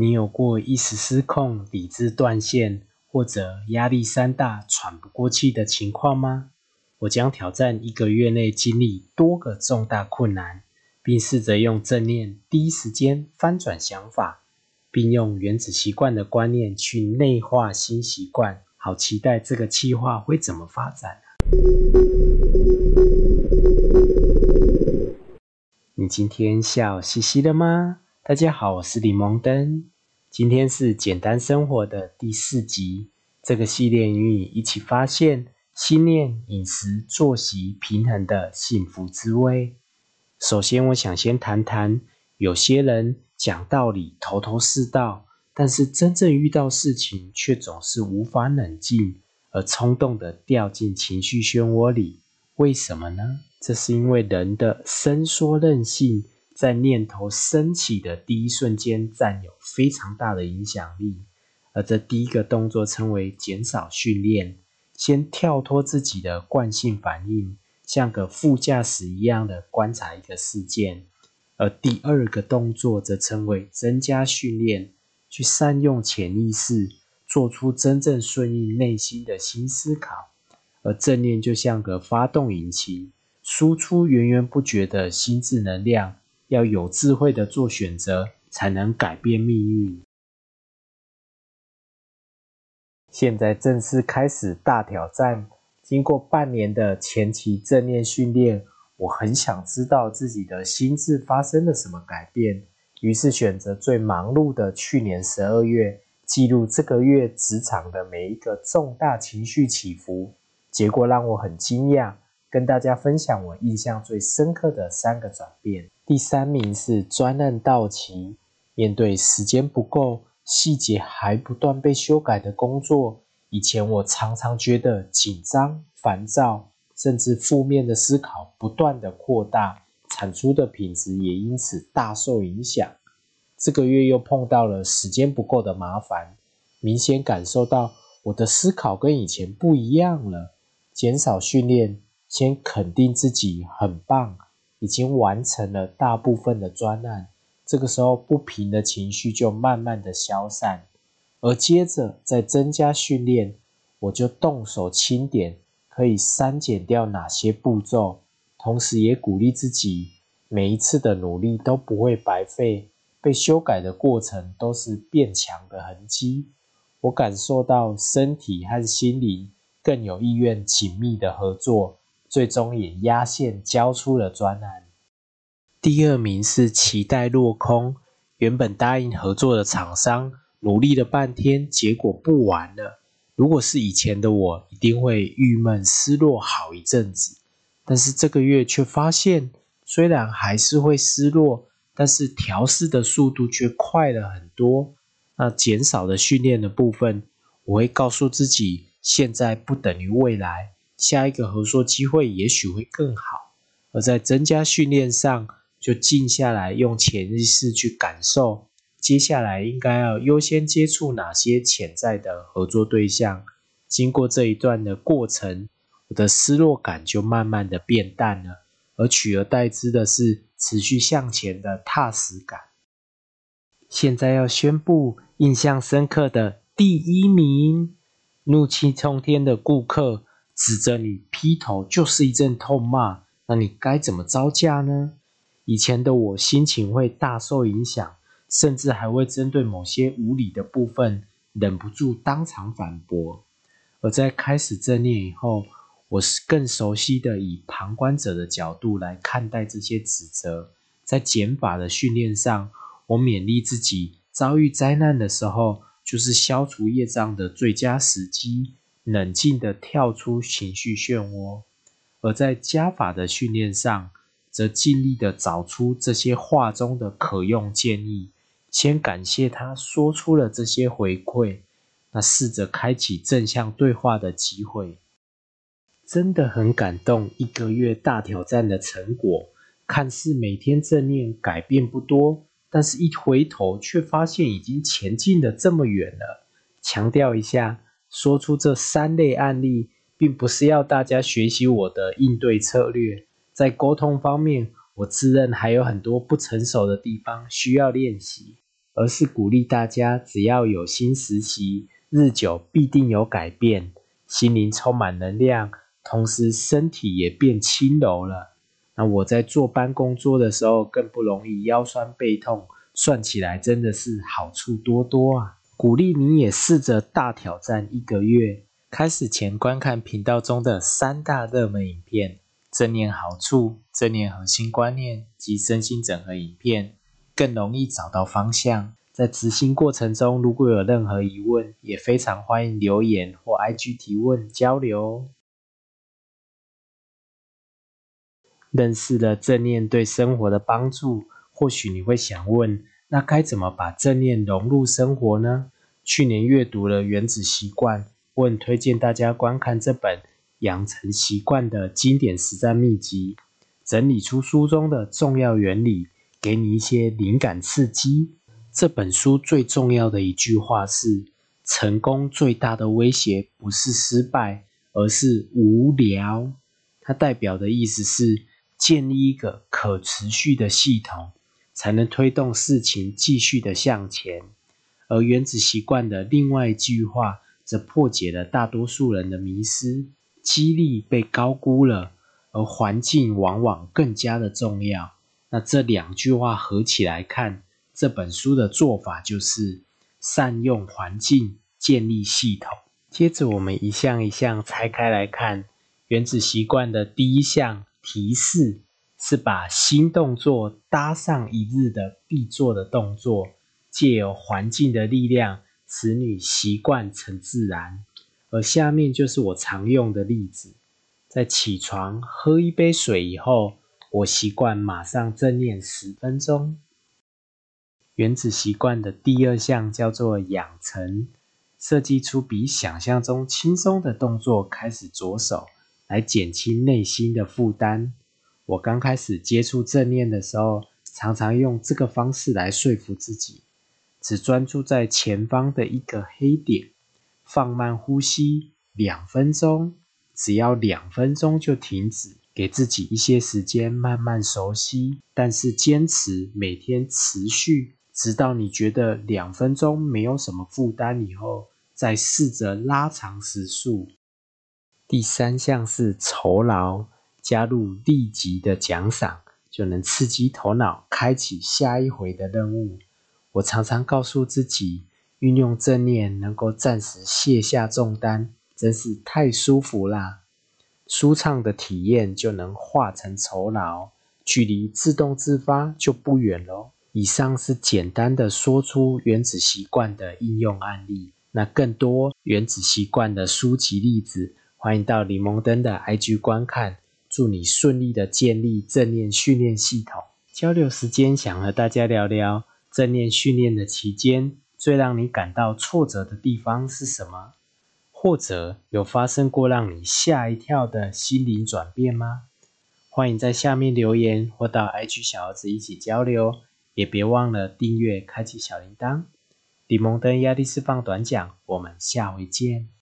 你有过一时失控、理智断线，或者压力山大、喘不过气的情况吗？我将挑战一个月内经历多个重大困难，并试着用正念第一时间翻转想法，并用原子习惯的观念去内化新习惯。好期待这个计划会怎么发展你今天笑嘻嘻的吗？大家好，我是李蒙登。今天是简单生活的第四集。这个系列与你一起发现心念、饮食、作息平衡的幸福滋味。首先，我想先谈谈，有些人讲道理头头是道，但是真正遇到事情却总是无法冷静，而冲动的掉进情绪漩涡里。为什么呢？这是因为人的伸缩韧性。在念头升起的第一瞬间，占有非常大的影响力。而这第一个动作称为减少训练，先跳脱自己的惯性反应，像个副驾驶一样的观察一个事件。而第二个动作则称为增加训练，去善用潜意识，做出真正顺应内心的新思考。而正念就像个发动引擎，输出源源不绝的心智能量。要有智慧的做选择，才能改变命运。现在正式开始大挑战。经过半年的前期正念训练，我很想知道自己的心智发生了什么改变。于是选择最忙碌的去年十二月，记录这个月职场的每一个重大情绪起伏。结果让我很惊讶。跟大家分享我印象最深刻的三个转变。第三名是专案到期，面对时间不够、细节还不断被修改的工作，以前我常常觉得紧张、烦躁，甚至负面的思考不断的扩大，产出的品质也因此大受影响。这个月又碰到了时间不够的麻烦，明显感受到我的思考跟以前不一样了，减少训练。先肯定自己很棒，已经完成了大部分的专案。这个时候，不平的情绪就慢慢的消散，而接着再增加训练，我就动手清点，可以删减掉哪些步骤，同时也鼓励自己，每一次的努力都不会白费，被修改的过程都是变强的痕迹。我感受到身体和心灵更有意愿紧密的合作。最终也压线交出了专案。第二名是期待落空，原本答应合作的厂商努力了半天，结果不玩了。如果是以前的我，一定会郁闷失落好一阵子。但是这个月却发现，虽然还是会失落，但是调试的速度却快了很多。那减少的训练的部分，我会告诉自己，现在不等于未来。下一个合作机会也许会更好，而在增加训练上，就静下来，用潜意识去感受，接下来应该要优先接触哪些潜在的合作对象。经过这一段的过程，我的失落感就慢慢的变淡了，而取而代之的是持续向前的踏实感。现在要宣布印象深刻的第一名，怒气冲天的顾客。指着你劈头就是一阵痛骂，那你该怎么招架呢？以前的我心情会大受影响，甚至还会针对某些无理的部分忍不住当场反驳。而在开始正念以后，我是更熟悉的以旁观者的角度来看待这些指责。在减法的训练上，我勉励自己，遭遇灾难的时候，就是消除业障的最佳时机。冷静的跳出情绪漩涡，而在加法的训练上，则尽力的找出这些话中的可用建议，先感谢他说出了这些回馈，那试着开启正向对话的机会。真的很感动，一个月大挑战的成果，看似每天正念改变不多，但是一回头却发现已经前进的这么远了。强调一下。说出这三类案例，并不是要大家学习我的应对策略。在沟通方面，我自认还有很多不成熟的地方需要练习。而是鼓励大家只要有心实习，日久必定有改变，心灵充满能量，同时身体也变轻柔了。那我在坐班工作的时候更不容易腰酸背痛，算起来真的是好处多多啊！鼓励你也试着大挑战一个月，开始前观看频道中的三大热门影片。正念好处、正念核心观念及身心整合影片，更容易找到方向。在执行过程中，如果有任何疑问，也非常欢迎留言或 IG 提问交流。认识了正念对生活的帮助，或许你会想问：那该怎么把正念融入生活呢？去年阅读了《原子习惯》，我很推荐大家观看这本。养成习惯的经典实战秘籍，整理出书中的重要原理，给你一些灵感刺激。这本书最重要的一句话是：成功最大的威胁不是失败，而是无聊。它代表的意思是，建立一个可持续的系统，才能推动事情继续的向前。而原子习惯的另外一句话，则破解了大多数人的迷思。激励被高估了，而环境往往更加的重要。那这两句话合起来看，这本书的做法就是善用环境建立系统。接着我们一项一项拆开来看，原子习惯的第一项提示是把新动作搭上一日的必做的动作，借由环境的力量，使你习惯成自然。而下面就是我常用的例子，在起床喝一杯水以后，我习惯马上正念十分钟。原子习惯的第二项叫做养成，设计出比想象中轻松的动作开始着手，来减轻内心的负担。我刚开始接触正念的时候，常常用这个方式来说服自己，只专注在前方的一个黑点。放慢呼吸两分钟，只要两分钟就停止，给自己一些时间慢慢熟悉。但是坚持每天持续，直到你觉得两分钟没有什么负担以后，再试着拉长时速。第三项是酬劳，加入立即的奖赏，就能刺激头脑，开启下一回的任务。我常常告诉自己。运用正念能够暂时卸下重担，真是太舒服啦！舒畅的体验就能化成酬劳，距离自动自发就不远喽。以上是简单的说出原子习惯的应用案例，那更多原子习惯的书籍例子，欢迎到李蒙登的 IG 观看。祝你顺利的建立正念训练系统。交流时间，想和大家聊聊正念训练的期间。最让你感到挫折的地方是什么？或者有发生过让你吓一跳的心灵转变吗？欢迎在下面留言，或到 IG 小儿子一起交流。也别忘了订阅，开启小铃铛。李蒙登压力释放短讲，我们下回见。